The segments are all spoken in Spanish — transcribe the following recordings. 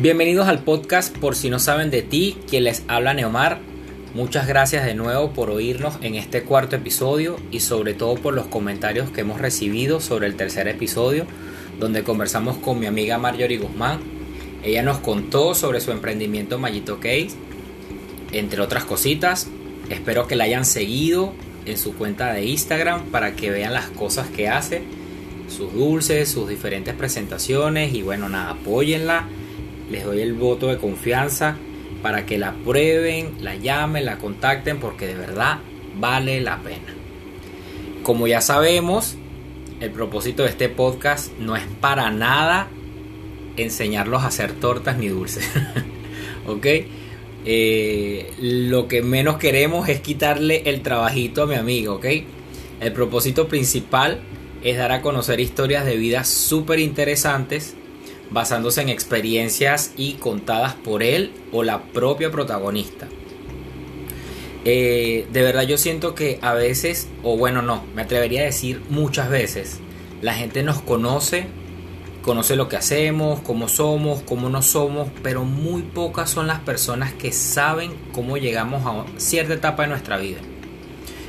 Bienvenidos al podcast Por si no saben de ti, quien les habla Neomar. Muchas gracias de nuevo por oírnos en este cuarto episodio y sobre todo por los comentarios que hemos recibido sobre el tercer episodio, donde conversamos con mi amiga Marjorie Guzmán. Ella nos contó sobre su emprendimiento Mallito Case, entre otras cositas. Espero que la hayan seguido en su cuenta de Instagram para que vean las cosas que hace, sus dulces, sus diferentes presentaciones y bueno, nada, apóyenla les doy el voto de confianza para que la prueben, la llamen, la contacten, porque de verdad vale la pena. Como ya sabemos, el propósito de este podcast no es para nada enseñarlos a hacer tortas ni dulces. ¿Ok? Eh, lo que menos queremos es quitarle el trabajito a mi amigo, ¿ok? El propósito principal es dar a conocer historias de vida súper interesantes basándose en experiencias y contadas por él o la propia protagonista. Eh, de verdad yo siento que a veces, o bueno no, me atrevería a decir muchas veces, la gente nos conoce, conoce lo que hacemos, cómo somos, cómo no somos, pero muy pocas son las personas que saben cómo llegamos a cierta etapa de nuestra vida.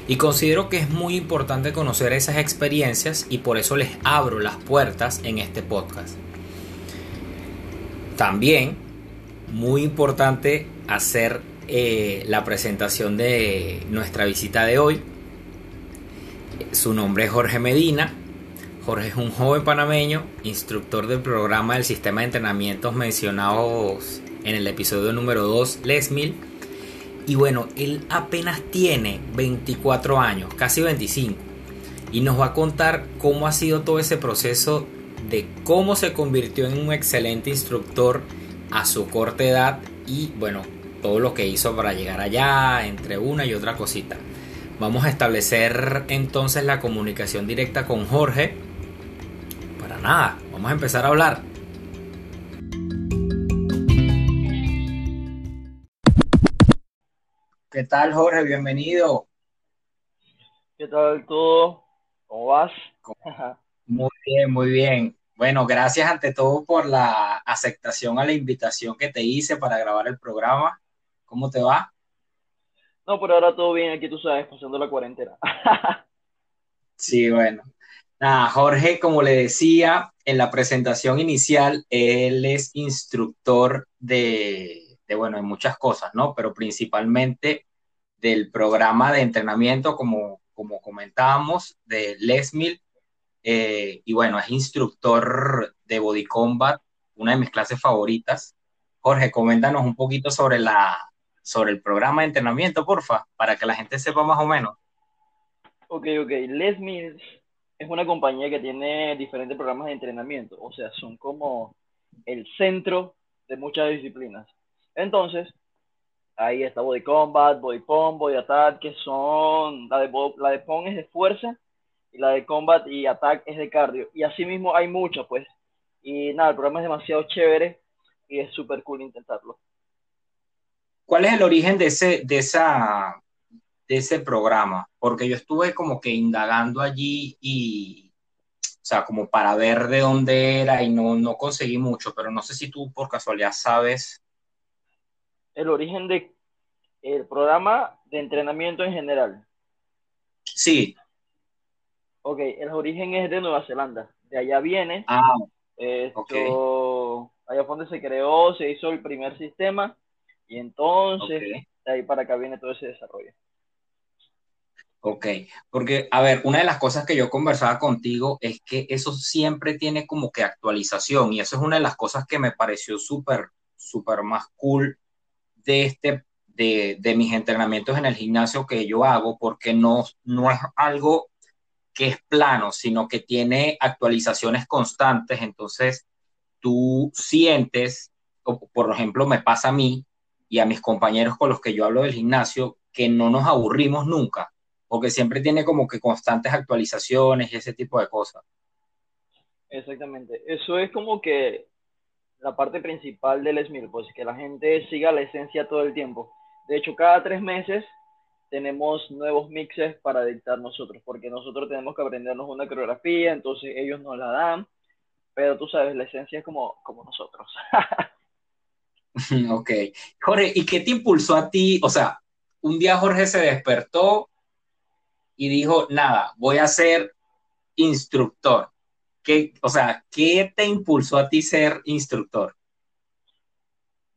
Y considero que es muy importante conocer esas experiencias y por eso les abro las puertas en este podcast. También, muy importante hacer eh, la presentación de nuestra visita de hoy. Su nombre es Jorge Medina. Jorge es un joven panameño, instructor del programa del sistema de entrenamientos mencionados en el episodio número 2, Lesmil. Y bueno, él apenas tiene 24 años, casi 25. Y nos va a contar cómo ha sido todo ese proceso de cómo se convirtió en un excelente instructor a su corta edad y bueno, todo lo que hizo para llegar allá, entre una y otra cosita. Vamos a establecer entonces la comunicación directa con Jorge. Para nada, vamos a empezar a hablar. ¿Qué tal Jorge? Bienvenido. ¿Qué tal todo? ¿Cómo vas? Muy bien, muy bien. Bueno, gracias ante todo por la aceptación a la invitación que te hice para grabar el programa. ¿Cómo te va? No, por ahora todo bien, aquí tú sabes, pasando la cuarentena. sí, bueno. Nada, Jorge, como le decía en la presentación inicial, él es instructor de, de bueno, de muchas cosas, ¿no? Pero principalmente del programa de entrenamiento, como, como comentábamos, de Lesmil eh, y bueno, es instructor de Body Combat, una de mis clases favoritas. Jorge, coméntanos un poquito sobre, la, sobre el programa de entrenamiento, porfa, para que la gente sepa más o menos. Ok, ok. Les Mills es una compañía que tiene diferentes programas de entrenamiento, o sea, son como el centro de muchas disciplinas. Entonces, ahí está Body Combat, Body Pump, Body Attack, que son, la de, la Pong es de fuerza y la de combat y attack es de cardio. Y así mismo hay muchas, pues. Y nada, el programa es demasiado chévere y es súper cool intentarlo. ¿Cuál es el origen de ese, de esa, de ese programa? Porque yo estuve como que indagando allí y, o sea, como para ver de dónde era y no, no conseguí mucho, pero no sé si tú por casualidad sabes. El origen de el programa de entrenamiento en general. Sí, Ok, el origen es de Nueva Zelanda. De allá viene. Ah, esto, Allá fue donde se creó, se hizo el primer sistema. Y entonces, de ahí para acá viene todo ese desarrollo. Ok, porque, a ver, una de las cosas que yo conversaba contigo es que eso siempre tiene como que actualización y eso es una de las cosas que me pareció súper, súper más cool de este, de, de, mis entrenamientos en el gimnasio que yo hago, porque no, no es algo que es plano, sino que tiene actualizaciones constantes, entonces tú sientes, o por ejemplo me pasa a mí y a mis compañeros con los que yo hablo del gimnasio, que no nos aburrimos nunca, porque siempre tiene como que constantes actualizaciones y ese tipo de cosas. Exactamente, eso es como que la parte principal del SMIL, pues que la gente siga la esencia todo el tiempo. De hecho, cada tres meses tenemos nuevos mixes para dictar nosotros, porque nosotros tenemos que aprendernos una coreografía, entonces ellos nos la dan, pero tú sabes, la esencia es como, como nosotros. Ok. Jorge, ¿y qué te impulsó a ti? O sea, un día Jorge se despertó y dijo, nada, voy a ser instructor. ¿Qué, o sea, ¿qué te impulsó a ti ser instructor?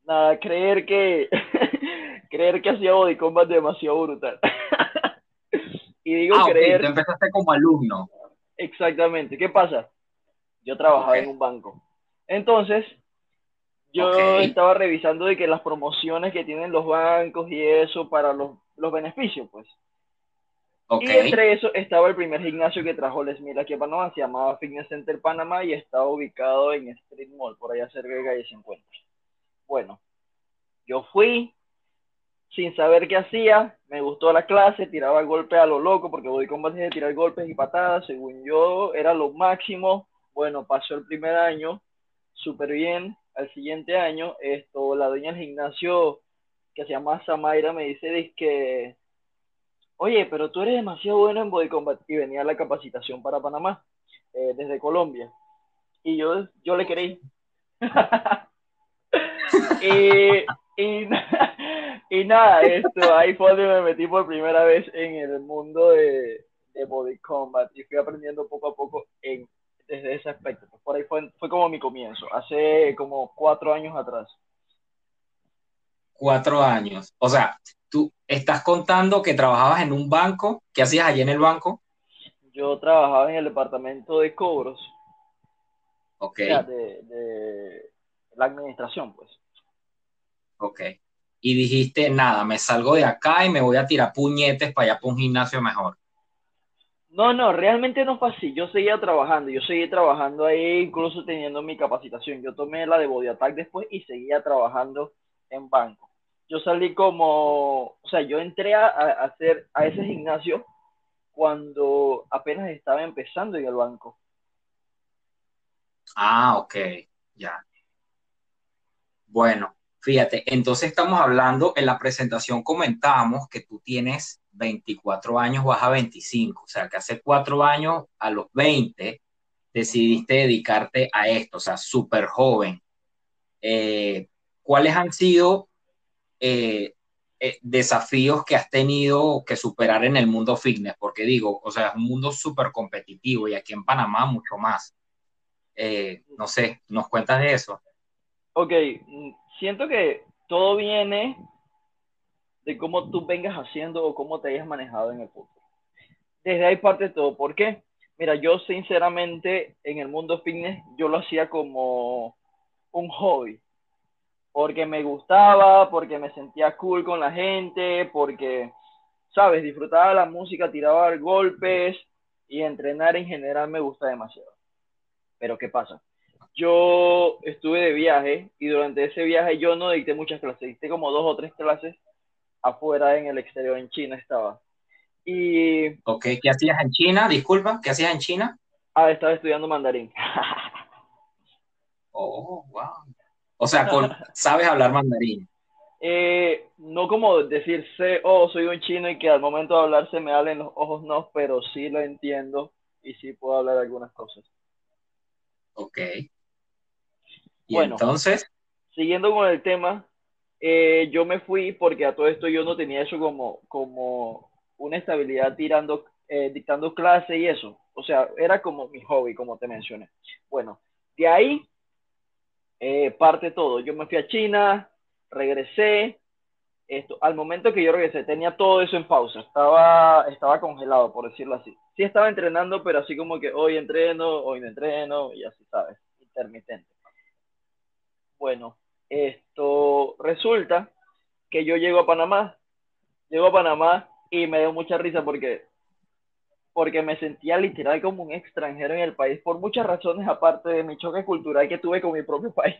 Nada, creer que creer que hacía body combat demasiado brutal. y digo ah, creer. Okay. empezaste como alumno. Exactamente. ¿Qué pasa? Yo trabajaba en un banco. Entonces, yo estaba revisando de que las promociones que tienen los bancos y eso para los, los beneficios, pues. Y entre eso estaba el primer gimnasio que trajo Les Mil aquí a Panamá, se llamaba Fitness Center Panamá y estaba ubicado en Street Mall, por allá cerca de calle 50. Bueno, yo fui sin saber qué hacía, me gustó la clase, tiraba golpes a lo loco, porque voy con base de tirar golpes y patadas, según yo era lo máximo. Bueno, pasó el primer año, súper bien. Al siguiente año, esto, la dueña del gimnasio, que se llama Samaira, me dice que oye, pero tú eres demasiado bueno en body combat. Y venía la capacitación para Panamá, eh, desde Colombia. Y yo, yo le y, y, nada, esto, ahí fue donde me metí por primera vez en el mundo de, de body combat y fui aprendiendo poco a poco en, desde ese aspecto. Pues por ahí fue, fue como mi comienzo, hace como cuatro años atrás. Cuatro años. O sea, tú estás contando que trabajabas en un banco. ¿Qué hacías allí en el banco? Yo trabajaba en el departamento de cobros. Ok. de, la administración, pues. Ok. Y dijiste, nada, me salgo de acá y me voy a tirar puñetes para allá para un gimnasio mejor. No, no, realmente no fue así. Yo seguía trabajando, yo seguía trabajando ahí, incluso teniendo mi capacitación. Yo tomé la de Body Attack después y seguía trabajando en banco yo salí como, o sea, yo entré a, hacer a ese gimnasio cuando apenas estaba empezando en el banco. Ah, ok, ya. Bueno, fíjate, entonces estamos hablando, en la presentación comentábamos que tú tienes 24 años, vas a 25, o sea, que hace cuatro años, a los 20, decidiste dedicarte a esto, o sea, súper joven. Eh, ¿Cuáles han sido eh, eh, desafíos que has tenido que superar en el mundo fitness? Porque digo, o sea, es un mundo súper competitivo y aquí en Panamá mucho más. No sé, ¿nos cuentas de eso? Ok, siento que todo viene de cómo tú vengas haciendo o cómo te hayas manejado en el fútbol. Desde ahí parte todo. ¿Por qué? Mira, yo sinceramente en el mundo fitness yo lo hacía como un hobby porque me gustaba, porque me sentía cool con la gente, porque, sabes, disfrutaba la música, tiraba golpes y entrenar en general me gusta demasiado. Pero ¿qué pasa? Yo estuve de viaje y durante ese viaje yo no dicté muchas clases, dicté como dos o tres clases afuera en el exterior, en China estaba. Y... Ok, ¿qué hacías en China? Disculpa, ¿qué hacías en China? Ah, estaba estudiando mandarín. oh, wow. O sea, ¿sabes hablar mandarín? Eh, no como decir, sé, oh, soy un chino y que al momento de hablar se me hablen los ojos, no, pero sí lo entiendo y sí puedo hablar algunas cosas. Ok. ¿Y bueno, entonces? Siguiendo con el tema, eh, yo me fui porque a todo esto yo no tenía eso como, como una estabilidad tirando, eh, dictando clase y eso. O sea, era como mi hobby, como te mencioné. Bueno, de ahí eh, parte todo. Yo me fui a China, regresé. Esto, al momento que yo regresé, tenía todo eso en pausa. Estaba, estaba congelado, por decirlo así. Sí estaba entrenando, pero así como que hoy entreno, hoy no entreno, y así, ¿sabes? Intermitente. Bueno, esto resulta que yo llego a Panamá. Llego a Panamá y me dio mucha risa porque porque me sentía literal como un extranjero en el país por muchas razones aparte de mi choque cultural que tuve con mi propio país.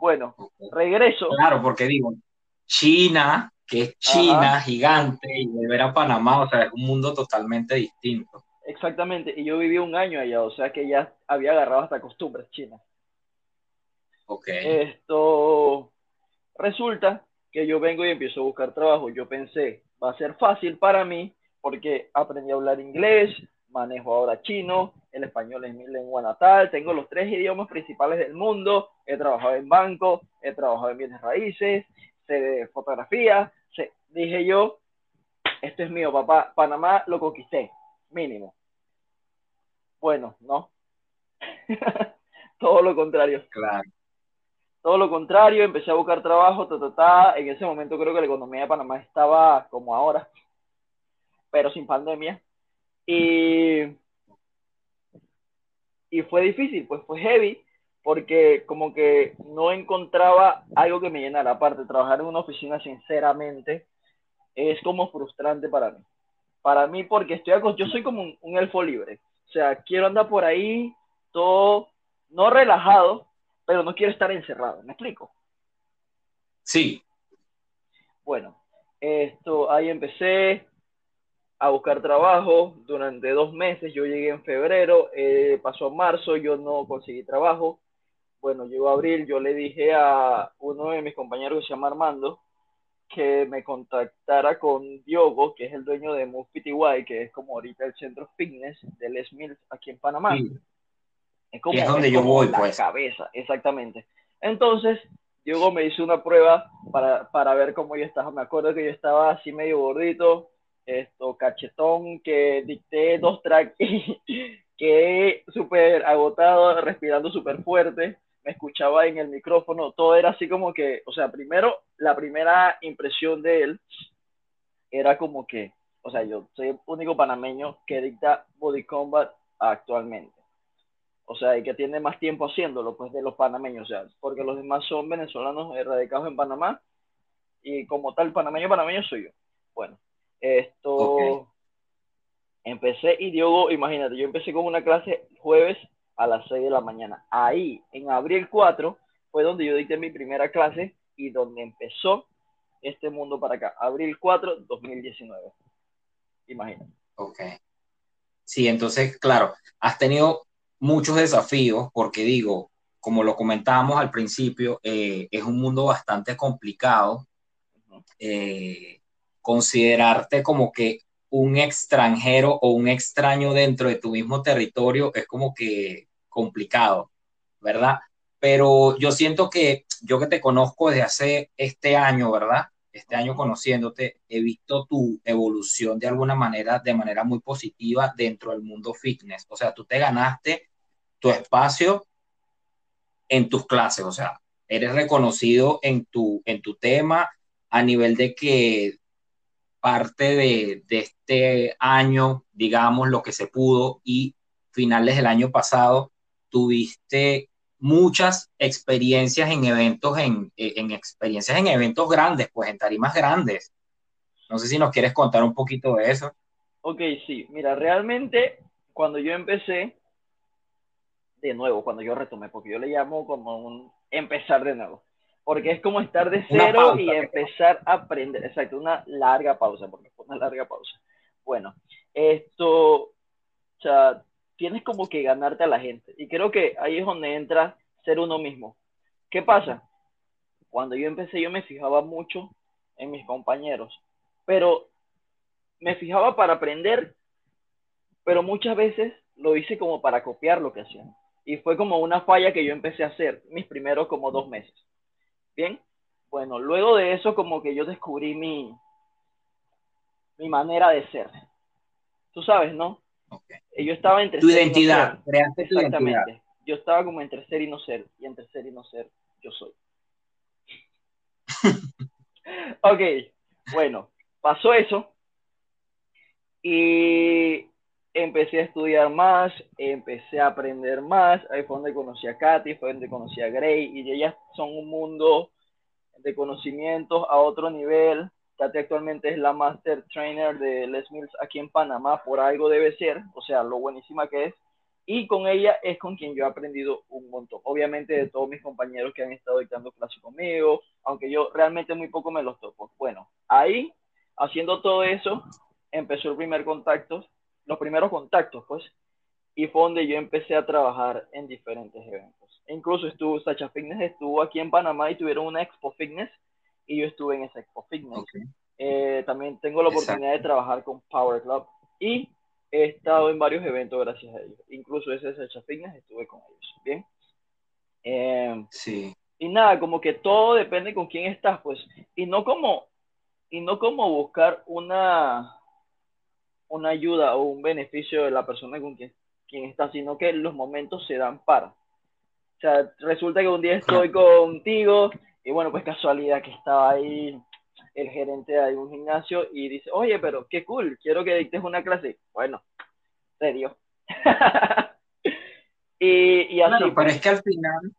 Bueno, regreso. Claro, porque digo, China, que es China, gigante, y volver a Panamá, o sea, es un mundo totalmente distinto. Exactamente, y yo viví un año allá, o sea que ya había agarrado hasta costumbres chinas. Ok. Esto resulta que yo vengo y empiezo a buscar trabajo. Yo pensé, va a ser fácil para mí porque aprendí a hablar inglés, manejo ahora chino, el español es mi lengua natal, tengo los tres idiomas principales del mundo, he trabajado en banco, he trabajado en bienes raíces, sé de fotografía, sé, dije yo, esto es mío, papá, Panamá lo conquisté, mínimo. Bueno, no. Todo lo contrario. Claro. Todo lo contrario, empecé a buscar trabajo, ta, En ese momento creo que la economía de Panamá estaba como ahora, pero sin pandemia. Y, y fue difícil, pues fue heavy, porque como que no encontraba algo que me llenara. Aparte, trabajar en una oficina, sinceramente, es como frustrante para mí. Para mí, porque estoy yo soy como un elfo libre. O sea, quiero andar por ahí, todo, no relajado, pero no quiero estar encerrado. ¿Me explico? Sí. Bueno, esto, ahí empecé a buscar trabajo durante dos meses. Yo llegué en febrero, eh, pasó marzo, yo no conseguí trabajo. Bueno, llegó abril, yo le dije a uno de mis compañeros que se llama Armando que me contactara con Diogo, que es el dueño de Move PTY, que es como ahorita el centro fitness de Les Mills aquí en Panamá. Es como, donde yo voy, la pues. cabeza, exactamente. Entonces, Diego me hizo una prueba para, para ver cómo yo estaba. Me acuerdo que yo estaba así medio gordito, esto, cachetón, que dicté dos tracks y que súper agotado, respirando súper fuerte. Me escuchaba en el micrófono, todo era así como que, o sea, primero, la primera impresión de él era como que, o sea, yo soy el único panameño que dicta Body Combat actualmente o sea, y que tiene más tiempo haciéndolo, pues de los panameños, o sea, porque los demás son venezolanos erradicados en Panamá y como tal panameño panameño soy yo. Bueno, esto empecé y Diogo, imagínate, yo empecé con una clase jueves a las 6 de la mañana. Ahí, en abril 4, fue donde yo dicté mi primera clase y donde empezó este mundo para acá. Abril 4, 2019. Imagínate. Ok. Sí, entonces, claro, has tenido muchos desafíos, porque digo, como lo comentábamos al principio, eh, es un mundo bastante complicado. Eh, considerarte como que un extranjero o un extraño dentro de tu mismo territorio es como que complicado, ¿verdad? Pero yo siento que yo que te conozco desde hace este año, ¿verdad? Este año conociéndote, he visto tu evolución de alguna manera, de manera muy positiva dentro del mundo fitness. O sea, tú te ganaste tu espacio en tus clases, o sea, eres reconocido en tu, en tu tema a nivel de que parte de, de este año, digamos, lo que se pudo y finales del año pasado, tuviste muchas experiencias en eventos, en, en, experiencias en eventos grandes, pues en tarimas grandes. No sé si nos quieres contar un poquito de eso. Ok, sí, mira, realmente cuando yo empecé, de nuevo cuando yo retomé, porque yo le llamo como un empezar de nuevo, porque es como estar de cero y empezar a aprender, exacto, una larga pausa, porque fue una larga pausa. Bueno, esto, o sea, tienes como que ganarte a la gente, y creo que ahí es donde entra ser uno mismo. ¿Qué pasa? Cuando yo empecé yo me fijaba mucho en mis compañeros, pero me fijaba para aprender, pero muchas veces lo hice como para copiar lo que hacían. Y fue como una falla que yo empecé a hacer mis primeros como dos meses. Bien, bueno, luego de eso como que yo descubrí mi, mi manera de ser. Tú sabes, ¿no? Yo estaba entre tu identidad, Exactamente. Yo estaba como entre ser y no ser, y entre ser y no ser, yo soy. ok, bueno, pasó eso. Y empecé a estudiar más, empecé a aprender más, ahí fue donde conocí a Katy, fue donde conocí a Gray, y ellas son un mundo de conocimientos a otro nivel. Katy actualmente es la Master Trainer de Les Mills aquí en Panamá, por algo debe ser, o sea, lo buenísima que es. Y con ella es con quien yo he aprendido un montón. Obviamente de todos mis compañeros que han estado dictando clases conmigo, aunque yo realmente muy poco me los topo. Bueno, ahí, haciendo todo eso, empezó el primer contacto los primeros contactos, pues, y fue donde yo empecé a trabajar en diferentes eventos. Incluso estuvo, Sacha Fitness estuvo aquí en Panamá y tuvieron una Expo Fitness y yo estuve en esa Expo Fitness. Eh, también tengo la oportunidad de trabajar con Power Club y he estado en varios eventos gracias a ellos. Incluso ese Sacha Fitness estuve con ellos. Bien. Em, sí. Y nada, como que todo depende con quién estás, pues. Y no como, y no como buscar una, una ayuda o un beneficio de la persona con quien, quien está, sino que los momentos se dan para. O sea, resulta que un día estoy contigo y bueno, pues casualidad que estaba ahí el gerente de un gimnasio y dice, oye, pero qué cool, quiero que dictes una clase. Bueno, serio. y, y así. pero pues. es que al final,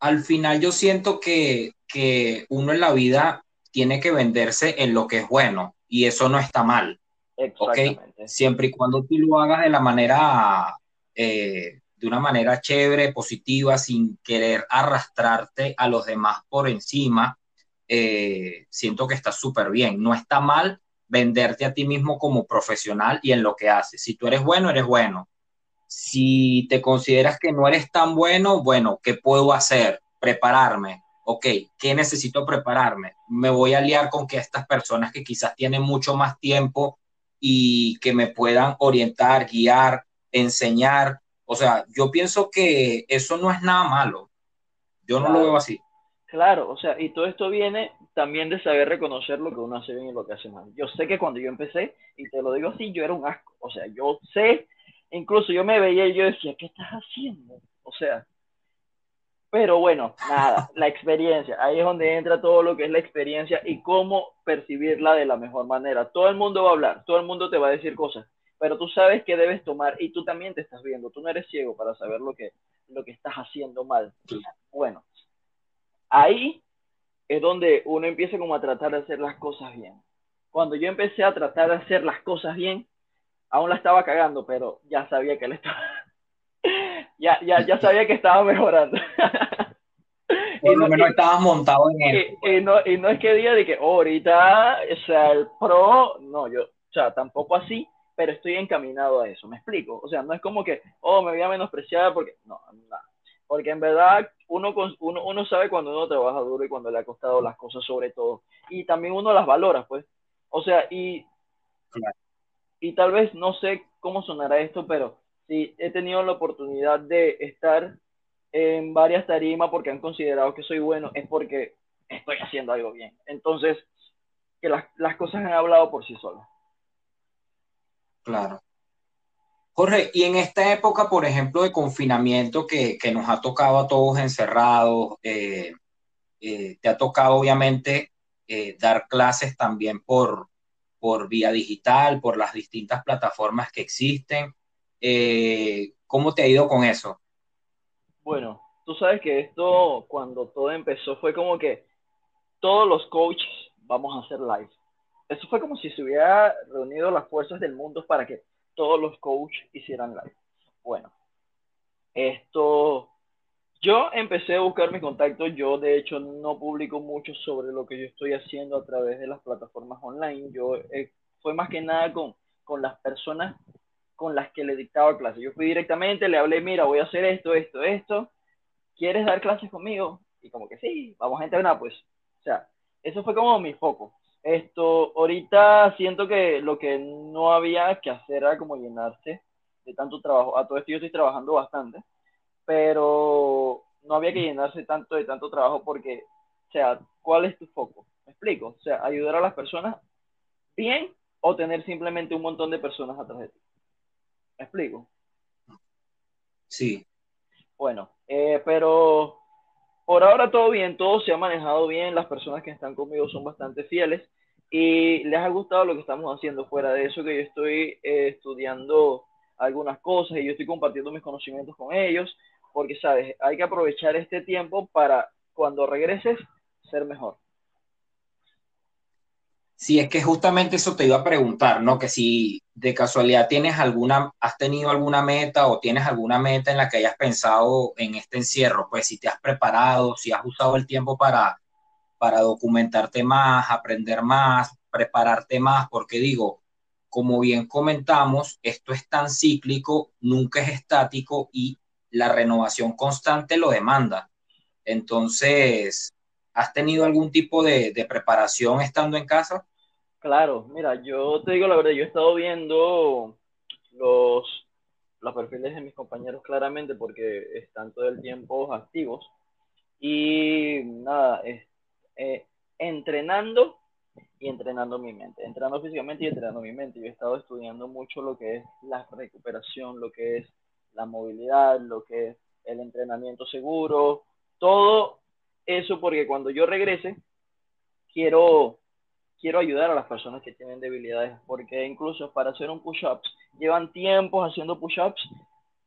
al final yo siento que, que uno en la vida tiene que venderse en lo que es bueno y eso no está mal. Exactamente. Siempre y cuando tú lo hagas de la manera, eh, de una manera chévere, positiva, sin querer arrastrarte a los demás por encima, eh, siento que está súper bien. No está mal venderte a ti mismo como profesional y en lo que haces. Si tú eres bueno, eres bueno. Si te consideras que no eres tan bueno, bueno, ¿qué puedo hacer? Prepararme. Ok, ¿qué necesito prepararme? Me voy a liar con que estas personas que quizás tienen mucho más tiempo y que me puedan orientar, guiar, enseñar. O sea, yo pienso que eso no es nada malo. Yo no lo veo así. Claro, o sea, y todo esto viene también de saber reconocer lo que uno hace bien y lo que hace mal. Yo sé que cuando yo empecé, y te lo digo así, yo era un asco. O sea, yo sé, incluso yo me veía y yo decía, ¿qué estás haciendo? O sea, pero bueno, nada, la experiencia. Ahí es donde entra todo lo que es la experiencia y cómo percibirla de la mejor manera. Todo el mundo va a hablar, todo el mundo te va a decir cosas, pero tú sabes que debes tomar y tú también te estás viendo. Tú no eres ciego para saber lo que, lo que estás haciendo mal. Bueno, ahí es donde uno empieza como a tratar de hacer las cosas bien. Cuando yo empecé a tratar de hacer las cosas bien, aún la estaba cagando, pero ya sabía que le estaba ya, ya, ya sabía que estaba mejorando. Por lo menos estabas montado en él. Y, no, y no es que diga de que oh, ahorita, o sea, el pro, no, yo, o sea, tampoco así, pero estoy encaminado a eso, ¿me explico? O sea, no es como que, oh, me voy a menospreciar porque, no, no. Porque en verdad uno, uno, uno sabe cuando uno trabaja duro y cuando le ha costado las cosas sobre todo. Y también uno las valora, pues. O sea, y, y tal vez no sé cómo sonará esto, pero sí he tenido la oportunidad de estar en varias tarimas porque han considerado que soy bueno, es porque estoy haciendo algo bien. Entonces, que las, las cosas han hablado por sí solas. Claro. Jorge, y en esta época, por ejemplo, de confinamiento que, que nos ha tocado a todos encerrados, eh, eh, te ha tocado obviamente eh, dar clases también por, por vía digital, por las distintas plataformas que existen. ¿Cómo te ha ido con eso? Bueno, tú sabes que esto, cuando todo empezó, fue como que todos los coaches vamos a hacer live. Eso fue como si se hubiera reunido las fuerzas del mundo para que todos los coaches hicieran live. Bueno, esto, yo empecé a buscar mis contactos. Yo, de hecho, no publico mucho sobre lo que yo estoy haciendo a través de las plataformas online. Yo eh, fue más que nada con, con las personas con las que le dictaba clases. Yo fui directamente, le hablé, mira, voy a hacer esto, esto, esto. ¿Quieres dar clases conmigo? Y como que sí, vamos a entrenar, pues. O sea, eso fue como mi foco. Esto, ahorita siento que lo que no había que hacer era como llenarse de tanto trabajo. A todo esto yo estoy trabajando bastante, pero no había que llenarse tanto de tanto trabajo porque, o sea, ¿cuál es tu foco? ¿Me explico? O sea, ayudar a las personas bien o tener simplemente un montón de personas atrás de ti. ¿Me explico? Sí. Bueno, eh, pero por ahora todo bien, todo se ha manejado bien, las personas que están conmigo son bastante fieles y les ha gustado lo que estamos haciendo. Fuera de eso que yo estoy eh, estudiando algunas cosas y yo estoy compartiendo mis conocimientos con ellos, porque sabes, hay que aprovechar este tiempo para cuando regreses ser mejor. Sí, es que justamente eso te iba a preguntar, ¿no? Que si de casualidad tienes alguna, has tenido alguna meta o tienes alguna meta en la que hayas pensado en este encierro, pues si te has preparado, si has usado el tiempo para, para documentarte más, aprender más, prepararte más, porque digo, como bien comentamos, esto es tan cíclico, nunca es estático y la renovación constante lo demanda. Entonces, ¿has tenido algún tipo de, de preparación estando en casa? Claro, mira, yo te digo la verdad, yo he estado viendo los, los perfiles de mis compañeros claramente porque están todo el tiempo activos. Y nada, eh, entrenando y entrenando mi mente, entrenando físicamente y entrenando mi mente. Yo he estado estudiando mucho lo que es la recuperación, lo que es la movilidad, lo que es el entrenamiento seguro, todo eso porque cuando yo regrese quiero quiero ayudar a las personas que tienen debilidades, porque incluso para hacer un push-up, llevan tiempos haciendo push-ups,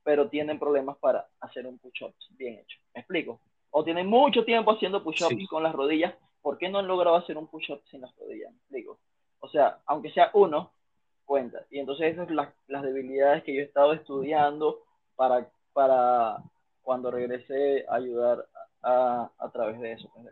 pero tienen problemas para hacer un push-up bien hecho. ¿Me explico? O tienen mucho tiempo haciendo push-ups con las rodillas, ¿por qué no han logrado hacer un push-up sin las rodillas? ¿Me explico? O sea, aunque sea uno, cuenta. Y entonces esas son las, las debilidades que yo he estado estudiando para, para cuando regrese a ayudar a, a través de eso, pues,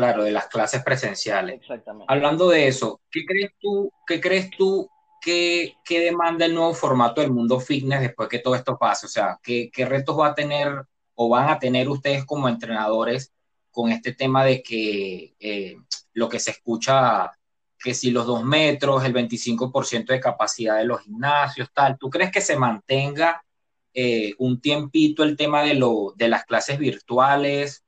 Claro, de las clases presenciales. Exactamente. Hablando de eso, ¿qué crees tú, qué crees tú que, demanda el nuevo formato del mundo fitness después que todo esto pase? O sea, ¿qué, retos va a tener o van a tener ustedes como entrenadores con este tema de que eh, lo que se escucha, que si los dos metros, el 25% de capacidad de los gimnasios, tal, ¿tú crees que se mantenga eh, un tiempito el tema de, lo, de las clases virtuales?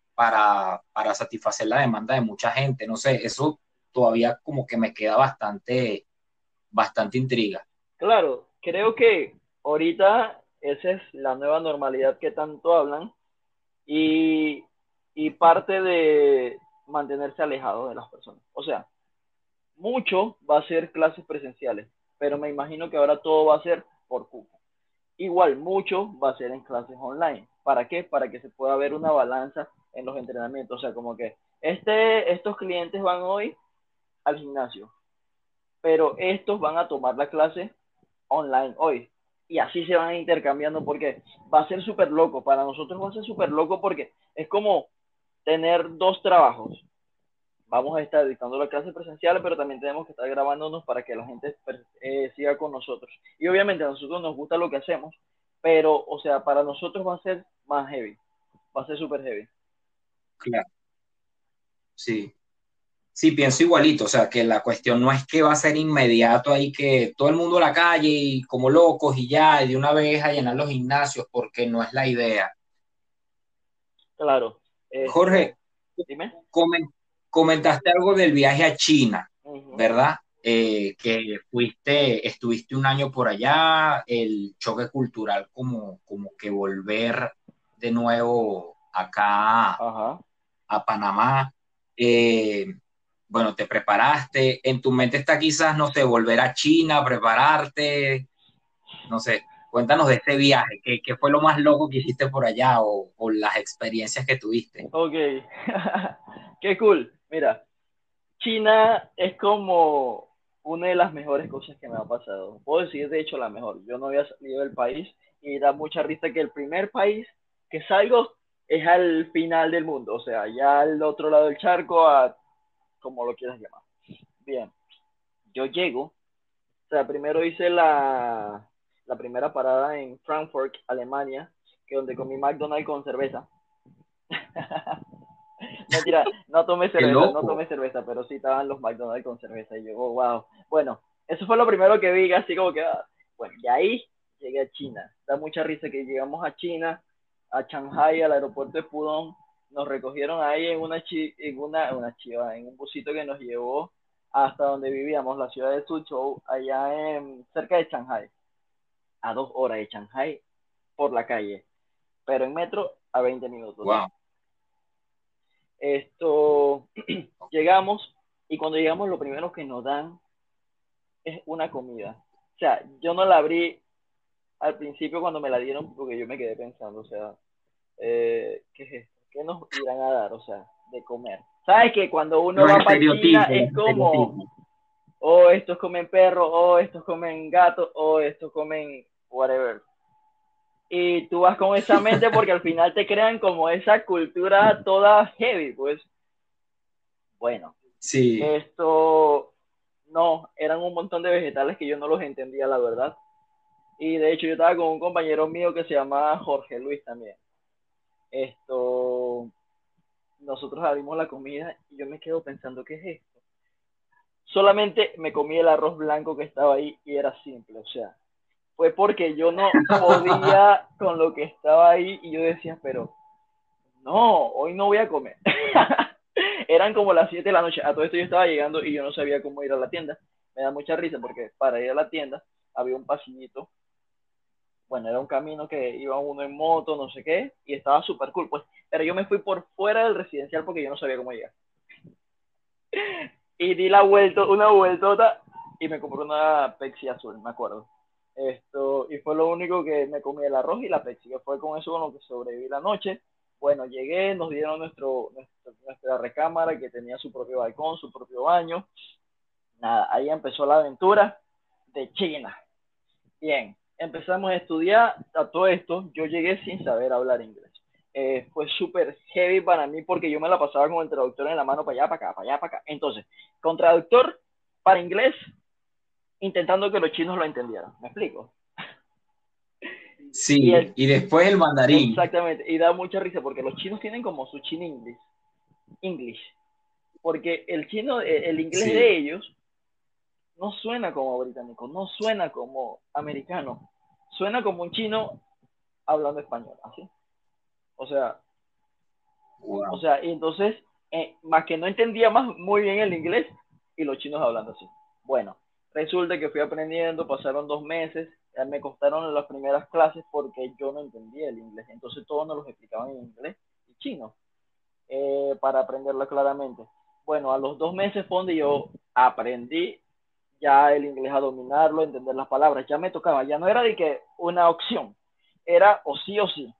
Para, satisfacer la demanda de mucha gente. No sé, eso todavía como que me queda bastante, bastante intriga. Claro, creo que ahorita esa es la nueva normalidad que tanto hablan y, y parte de mantenerse alejado de las personas. O sea, mucho va a ser clases presenciales, pero me imagino que ahora todo va a ser por cupo. Igual, mucho va a ser en clases online. ¿Para qué? Para que se pueda ver una balanza en los entrenamientos. O sea, como que este, estos clientes van hoy al gimnasio, pero estos van a tomar la clase online hoy. Y así se van intercambiando porque va a ser súper loco. Para nosotros va a ser súper loco porque es como tener dos trabajos. Vamos a estar dictando la clase presencial, pero también tenemos que estar grabándonos para que la gente eh, siga con nosotros. Y obviamente a nosotros nos gusta lo que hacemos, pero, o sea, para nosotros va a ser más heavy. Va a ser súper heavy. Claro. Sí. Sí, pienso igualito, o sea, que la cuestión no es que va a ser inmediato ahí que todo el mundo a la calle y como locos y ya, y de una vez a llenar los gimnasios, porque no es la idea. Claro. Este, Jorge, dime. comentaste algo del viaje a China, ¿verdad? Eh, que fuiste, estuviste un año por allá, el choque cultural como, como que volver de nuevo acá Ajá a Panamá. Eh, bueno, te preparaste, en tu mente está quizás, no sé, volver a China, prepararte, no sé, cuéntanos de este viaje, ¿qué, qué fue lo más loco que hiciste por allá o, o las experiencias que tuviste? Ok, qué cool, mira, China es como una de las mejores cosas que me ha pasado, puedo decir de hecho la mejor, yo no había salido del país y da mucha risa que el primer país que salgo es al final del mundo, o sea, ya al otro lado del charco, a como lo quieras llamar. Bien, yo llego, o sea, primero hice la, la primera parada en Frankfurt, Alemania, que donde comí McDonald's con cerveza. Mentira, no tomé cerveza, no tomé cerveza, pero sí estaban los McDonald's con cerveza y yo, oh, wow. Bueno, eso fue lo primero que vi, así como que, ah, bueno, y ahí llegué a China. Da mucha risa que llegamos a China, a Shanghai, al aeropuerto de Pudong. Nos recogieron ahí en una, en una, una chiva, en un busito que nos llevó hasta donde vivíamos, la ciudad de Suzhou, allá en, cerca de Shanghai. A dos horas de Shanghai por la calle, pero en metro a 20 minutos. Esto, llegamos y cuando llegamos lo primero que nos dan es una comida. O sea, yo no la abrí al principio cuando me la dieron, porque yo me quedé pensando, o sea, eh, ¿qué es esto? ¿Qué nos irán a dar? O sea, de comer. ¿Sabes que cuando uno va para China es como, oh, estos comen perro, oh, estos comen gato, oh, estos comen whatever. Y tú vas con esa mente porque al final te crean como esa cultura toda heavy, pues. Bueno. Sí. Esto, no, eran un montón de vegetales que yo no los entendía, la verdad. Y de hecho yo estaba con un compañero mío que se llama Jorge Luis también. Esto, nosotros abrimos la comida y yo me quedo pensando, ¿qué es esto? solamente me comí el arroz blanco que estaba ahí y era simple, o sea, fue porque yo no podía con lo que estaba ahí y yo decía, pero no, hoy no voy a comer. Eran como las 7 de la noche, a todo esto yo estaba llegando y yo no sabía cómo ir a la tienda. Me da mucha risa porque para ir a la tienda había un pasillito. Bueno, era un camino que iba uno en moto, no sé qué, y estaba súper cool, pues. Pero yo me fui por fuera del residencial porque yo no sabía cómo llegar. y di la vuelta, una vueltota y me compré una Pepsi azul, me acuerdo. Esto, y fue lo único que me comí el arroz y la Pepsi, que fue con eso con lo que sobreviví la noche. Bueno, llegué, nos dieron nuestro, nuestra recámara que tenía su propio balcón, su propio baño. Nada, ahí empezó la aventura de China. Bien, empezamos a estudiar a todo esto. Yo llegué sin saber hablar inglés. Eh, fue súper heavy para mí porque yo me la pasaba con el traductor en la mano para allá, para acá, para allá, para acá. Entonces, con traductor para inglés, intentando que los chinos lo entendieran. ¿Me explico? Sí, y, después el mandarín. Exactamente, y da mucha risa porque los chinos tienen como su chin English. English. Porque el chino, eh, el inglés de ellos no suena como británico, no suena como americano, suena como un chino hablando español, así. O sea, o sea, y entonces, eh, más que no entendía más muy bien el inglés y los chinos hablando así. Bueno, resulta que fui aprendiendo, pasaron dos meses, me costaron las primeras clases porque yo no entendía el inglés, entonces todos nos los explicaban en inglés y chino eh, para aprenderlo claramente. Bueno, a los dos meses fue donde yo aprendí ya el inglés a dominarlo, entender las palabras, ya me tocaba, ya no era de que una opción, era o sí o sí.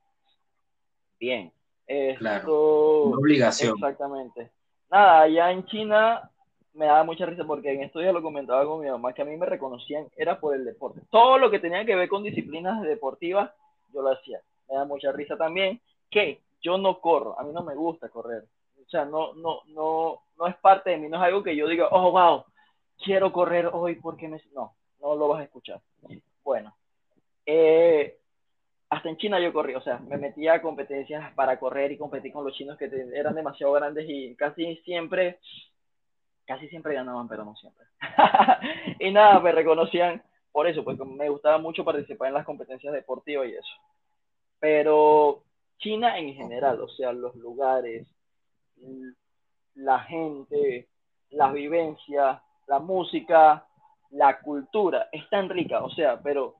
Bien. Esto, una obligación. Exactamente. Nada, allá en China me daba mucha risa porque en esto ya lo comentaba con mi mamá, que a mí me reconocían, era por el deporte. Todo lo que tenía que ver con disciplinas deportivas, yo lo hacía. Me da mucha risa también que yo no corro, a mí no me gusta correr. O sea, no, no, no, no es parte de mí, no es algo que yo diga, oh, wow, quiero correr hoy porque me... No, no lo vas a escuchar. Bueno, eh, hasta en China yo corrí, o sea, me metía a competencias para correr y competir con los chinos que eran demasiado grandes y casi siempre, casi siempre ganaban, pero no siempre. y nada, me reconocían por eso, porque me gustaba mucho participar en las competencias deportivas y eso. Pero China en general, o sea, los lugares, la gente, las vivencias, la música, la cultura, es tan rica, o sea, pero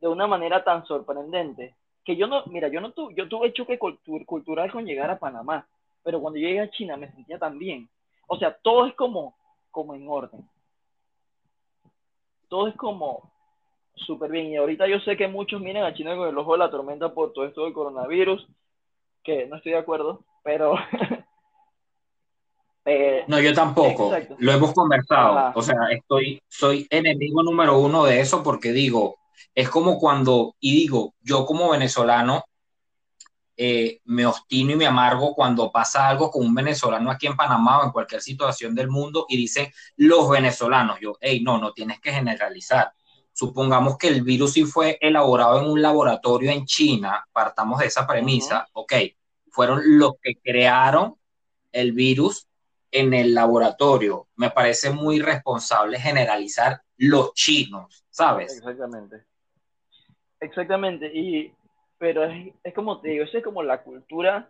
de una manera tan sorprendente que yo no, mira, yo no tuve, yo tuve choque cultural con llegar a Panamá, pero cuando llegué a China me sentía tan bien. O sea, todo es como, como en orden. Todo es como súper bien. Y ahorita yo sé que muchos miren a China con el ojo de la tormenta por todo esto del coronavirus, que no estoy de acuerdo, pero Eh, no, yo tampoco. Lo hemos conversado. O sea, estoy, soy enemigo número uno de eso porque digo, es como cuando, y digo, yo como venezolano eh, me obstino y me amargo cuando pasa algo con un venezolano aquí en Panamá o en cualquier situación del mundo y dicen los venezolanos. Yo, hey, no, no tienes que generalizar. Supongamos que el virus sí fue elaborado en un laboratorio en China, partamos de esa premisa, ok, fueron los que crearon el virus en el laboratorio. Me parece muy responsable generalizar los chinos, ¿sabes? Exactamente. Exactamente. Y, pero es, es como te digo, es como la cultura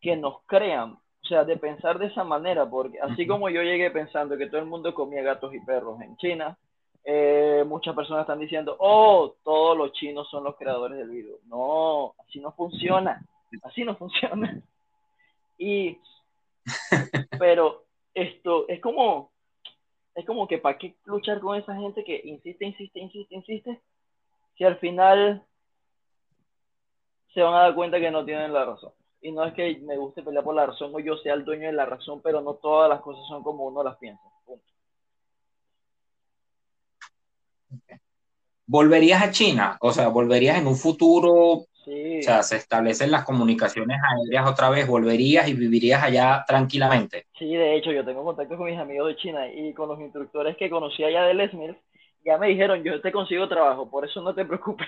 que nos crean. O sea, de pensar de esa manera, porque así como yo llegué pensando que todo el mundo comía gatos y perros en China, eh, muchas personas están diciendo, oh, todos los chinos son los creadores del virus. No, así no funciona. Así no funciona. Y pero esto es como, es como que para qué luchar con esa gente que insiste, insiste, insiste, insiste, si al final se van a dar cuenta que no tienen la razón. Y no es que me guste pelear por la razón o yo sea el dueño de la razón, pero no todas las cosas son como uno las piensa. ¿Volverías a China? O sea, ¿volverías en un futuro o sea, se establecen las comunicaciones aéreas otra vez, volverías y vivirías allá tranquilamente. Sí, de hecho, yo tengo contacto con mis amigos de China y con los instructores que conocí allá de Les ya me dijeron, yo te consigo trabajo, por eso no te preocupes.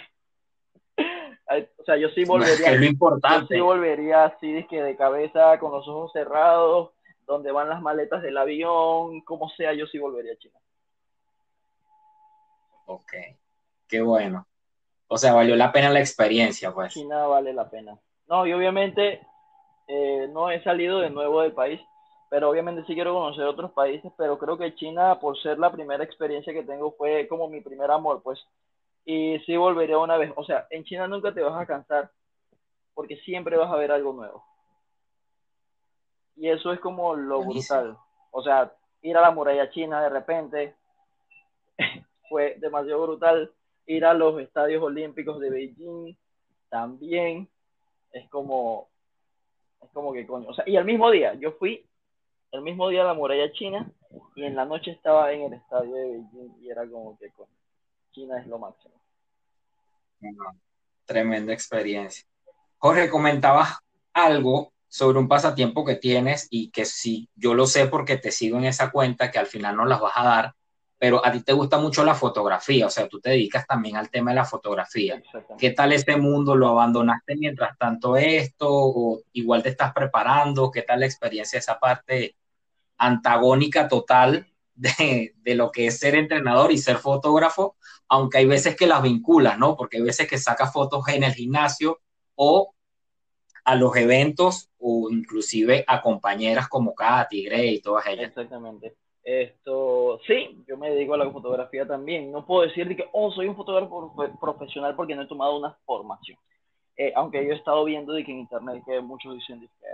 o sea, yo sí volvería. Es lo importante. Yo sí volvería así, que de cabeza, con los ojos cerrados, dónde van las maletas del avión, como sea, yo sí volvería a China. Ok, qué bueno. O sea, valió la pena la experiencia, pues. China vale la pena. No, y obviamente eh, no he salido de nuevo del país, pero obviamente sí quiero conocer otros países, pero creo que China, por ser la primera experiencia que tengo, fue como mi primer amor, pues. Y sí volvería una vez. O sea, en China nunca te vas a cansar, porque siempre vas a ver algo nuevo. Y eso es como lo brutal. O sea, ir a la muralla china de repente fue demasiado brutal. Ir a los estadios olímpicos de Beijing también es como, es como que coño. O sea, y el mismo día, yo fui el mismo día a la muralla china y en la noche estaba en el estadio de Beijing y era como que coño, China es lo máximo. Tremenda experiencia. Jorge, comentabas algo sobre un pasatiempo que tienes y que sí, yo lo sé porque te sigo en esa cuenta que al final no las vas a dar, pero a ti te gusta mucho la fotografía, o sea, tú te dedicas también al tema de la fotografía. ¿Qué tal este mundo? ¿Lo abandonaste mientras tanto esto? ¿O igual te estás preparando? ¿Qué tal la experiencia, esa parte antagónica total de, de, lo que es ser entrenador y ser fotógrafo? Aunque hay veces que las vinculas, ¿no? Porque hay veces que sacas fotos en el gimnasio o a los eventos o inclusive a compañeras como Katy, Grey y todas ellas. Exactamente. Esto, sí, yo me dedico a la fotografía también. No puedo decir que, oh, soy un fotógrafo profesional porque no he tomado una formación. Eh, aunque yo he estado viendo de que en internet que muchos dicen que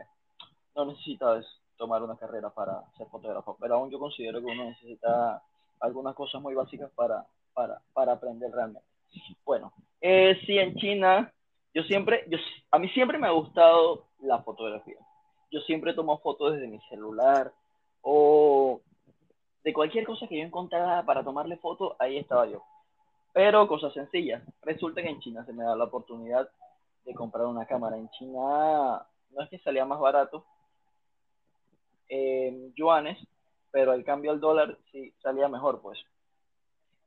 no necesitas tomar una carrera para ser fotógrafo, pero aún yo considero que uno necesita algunas cosas muy básicas para, para, para aprender realmente. Bueno, eh, sí, en China yo siempre, yo, a mí siempre me ha gustado la fotografía. Yo siempre tomo fotos desde mi celular o de cualquier cosa que yo encontrara para tomarle foto, ahí estaba yo. Pero cosas sencillas. Resulta que en China se me da la oportunidad de comprar una cámara. En China no es que salía más barato en yuanes, pero al cambio al dólar sí salía mejor, pues.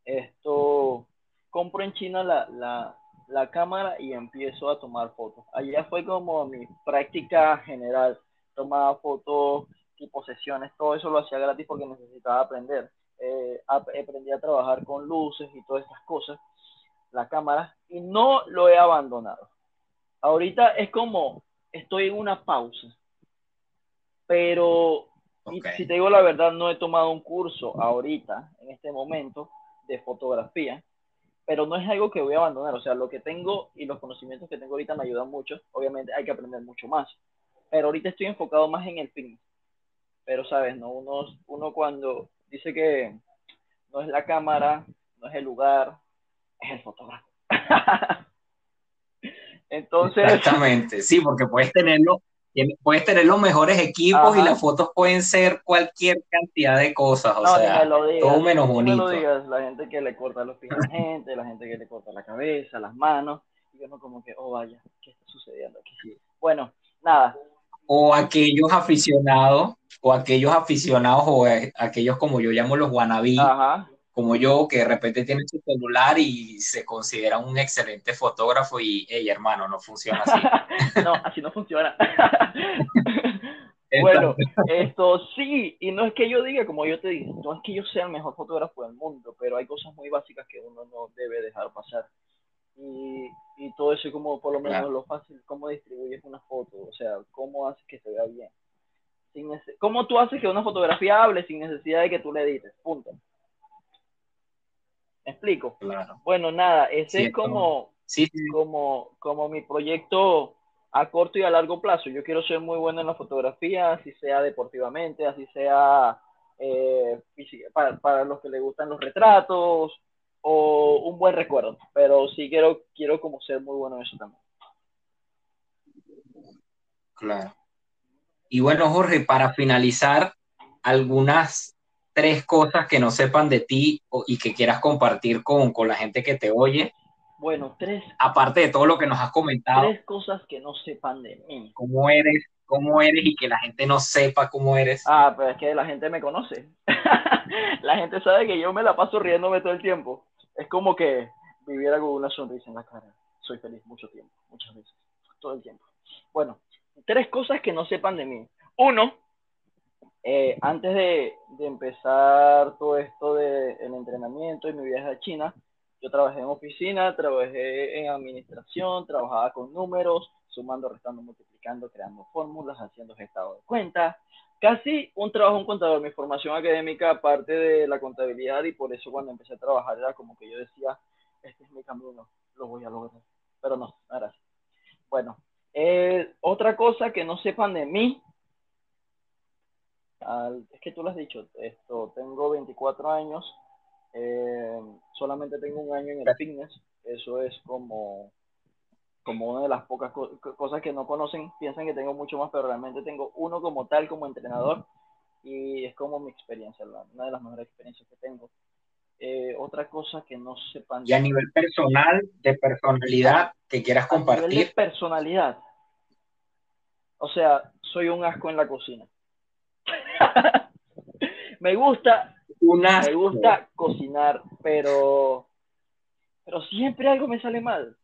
Esto, compro en China la, la, la cámara y empiezo a tomar fotos. Allá fue como mi práctica general. Tomaba fotos, tipo sesiones, todo eso lo hacía gratis porque necesitaba aprender. Eh, aprendí a trabajar con luces y todas estas cosas, la cámara, y no lo he abandonado. Ahorita es como, estoy en una pausa, pero si te digo la verdad, no he tomado un curso ahorita, en este momento, de fotografía pero no es algo que voy a abandonar. O sea, lo que tengo y los conocimientos que tengo ahorita me ayudan mucho. Obviamente hay que aprender mucho más. Pero ahorita estoy enfocado más en el fin. Pero, ¿sabes? no uno, uno cuando dice que no es la cámara, no es el lugar, es el fotógrafo. Entonces... Exactamente, sí, porque puedes tenerlo puedes tener los mejores equipos y las fotos pueden ser cualquier cantidad de cosas, o sea, todo menos bonito. la gente que le corta los pies a la gente, la gente que le corta la cabeza, las manos, y yo no como que, oh vaya, ¿qué está sucediendo aquí? Bueno, nada. O aquellos aficionados, o aquellos aficionados, o aquellos como yo llamo los Ajá como yo, que de repente tiene su celular y se considera un excelente fotógrafo y, hey, hermano, no funciona así. no, así no funciona. bueno, esto sí, y no es que yo diga, como yo te digo, no es que yo sea el mejor fotógrafo del mundo, pero hay cosas muy básicas que uno no debe dejar pasar. Y, y todo eso, como por lo menos lo fácil, cómo distribuyes una foto, o sea, cómo haces que se vea bien. Sin ¿Cómo tú haces que una fotografía hable sin necesidad de que tú le edites? Punto. ¿Me explico? Claro. Bueno, nada, ese es como, como, como mi proyecto a corto y a largo plazo. Yo quiero ser muy bueno en la fotografía, así sea deportivamente, así sea eh, para, para, los que les gustan los retratos o un buen recuerdo. Pero sí quiero, quiero como ser muy bueno en eso también. Claro. Y bueno, Jorge, para finalizar, algunas tres cosas que no sepan de ti y que quieras compartir con, con la gente que te oye. Bueno, tres. Aparte de todo lo que nos has comentado. Tres cosas que no sepan de mí. ¿Cómo eres? ¿Cómo eres? Y que la gente no sepa cómo eres. Ah, pero es que la gente me conoce. la gente sabe que yo me la paso riéndome todo el tiempo. Es como que viviera con una sonrisa en la cara. Soy feliz mucho tiempo, muchas veces, todo el tiempo. Bueno, tres cosas que no sepan de mí. Uno, Eh, antes de, de, empezar todo esto del de entrenamiento y mi viaje a China, yo trabajé en oficina, trabajé en administración, trabajaba con números, sumando, restando, multiplicando, creando fórmulas, haciendo estado de cuenta. Casi un trabajo un contador. Mi formación académica, aparte de la contabilidad, y por eso cuando empecé a trabajar era como que yo decía, este es mi camino, lo voy a lograr. Pero no, gracias. Bueno, eh, otra cosa que no sepan de mí, es que tú lo has dicho, esto, tengo 24 años, eh, solamente tengo un año en el fitness, eso es como como una de las pocas cosas que no conocen, piensan que tengo mucho más, pero realmente tengo uno como tal, como entrenador, y es como mi experiencia, una de las mejores experiencias que tengo. Eh, otra cosa que no sepan. Y a nivel personal, de personalidad, que quieras compartir. A nivel de personalidad. O sea, soy un asco en la cocina. me gusta, me gusta cocinar, pero, pero siempre algo me sale mal.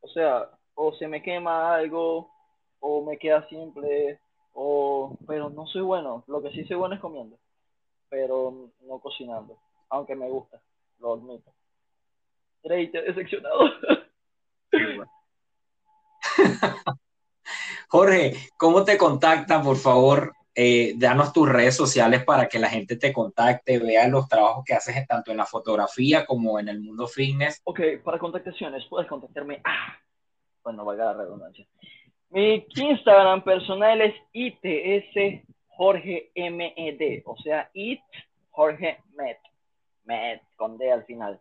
O sea, o se me quema algo, o me queda simple, o, pero no soy bueno. Lo que sí soy bueno es comiendo, pero no cocinando, aunque me gusta, lo admito. Rey, te he decepcionado. Jorge, ¿cómo te contactan, por favor? Eh, danos tus redes sociales para que la gente te contacte, vea los trabajos que haces tanto en la fotografía como en el mundo fitness. Ok, para contactaciones puedes contactarme. Ah, bueno, valga la redundancia. Mi Instagram personal es ITS Jorge MED, o sea, IT Jorge Med, Med con D al final.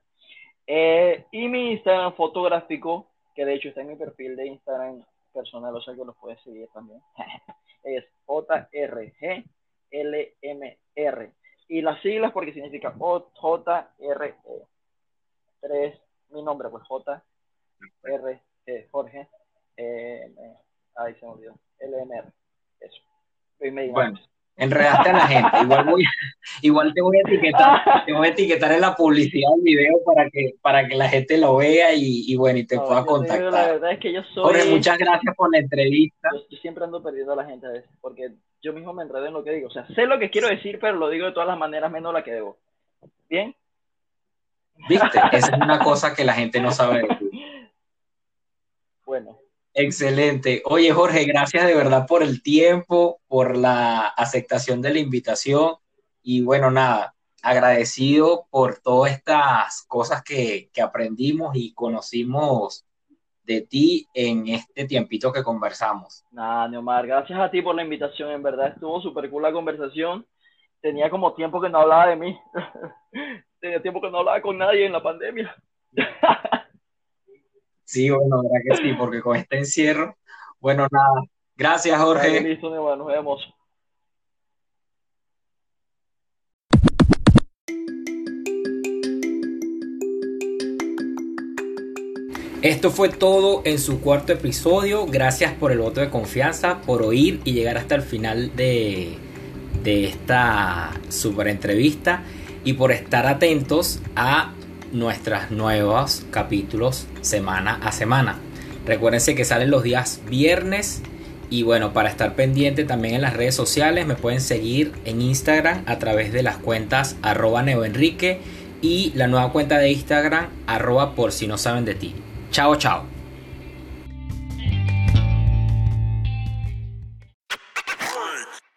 Eh, y mi Instagram fotográfico, que de hecho está en mi perfil de Instagram personal, o sea que lo puedes seguir también. es JRGLMR. Y las siglas porque significa JRE. Tres, mi nombre, pues J, R, e, Jorge. Eh, ahí se me olvidó. LMR. Eso. Bueno, enredaste a la gente. Igual, voy, igual te voy a etiquetar, te voy a etiquetar en la publicidad del video para que, para que la gente lo vea y, y bueno, y te pueda contactar. la verdad es que yo soy. Jorge, muchas gracias por la entrevista. Yo, siempre ando perdiendo a la gente a veces, porque yo mismo me enredo en lo que digo. O sea, sé lo que quiero decir, pero lo digo de todas las maneras menos la que debo. ¿Bien? ¿Viste? Esa es una cosa que la gente no sabe Bueno. Excelente. Oye, Jorge, gracias de verdad por el tiempo, por la aceptación de la invitación y bueno, nada, agradecido por todas estas cosas que, que aprendimos y conocimos de ti en este tiempito que conversamos. Nada, Neomar, gracias a ti por la invitación, en verdad estuvo súper cool la conversación. Tenía como tiempo que no hablaba de mí. Tenía tiempo que no hablaba con nadie en la pandemia. sí, bueno, verdad que sí, porque con este encierro, bueno, nada. Gracias, Jorge. listo, Neomar, nos vemos. Esto fue todo en su cuarto episodio. Gracias por el voto de confianza, por oír y llegar hasta el final de, de esta super entrevista y por estar atentos a nuestros nuevos capítulos semana a semana. Recuérdense que salen los días viernes y bueno, para estar pendiente también en las redes sociales me pueden seguir en Instagram a través de las cuentas arroba neoenrique y la nueva cuenta de Instagram arroba por si no saben de ti. Chao, chao.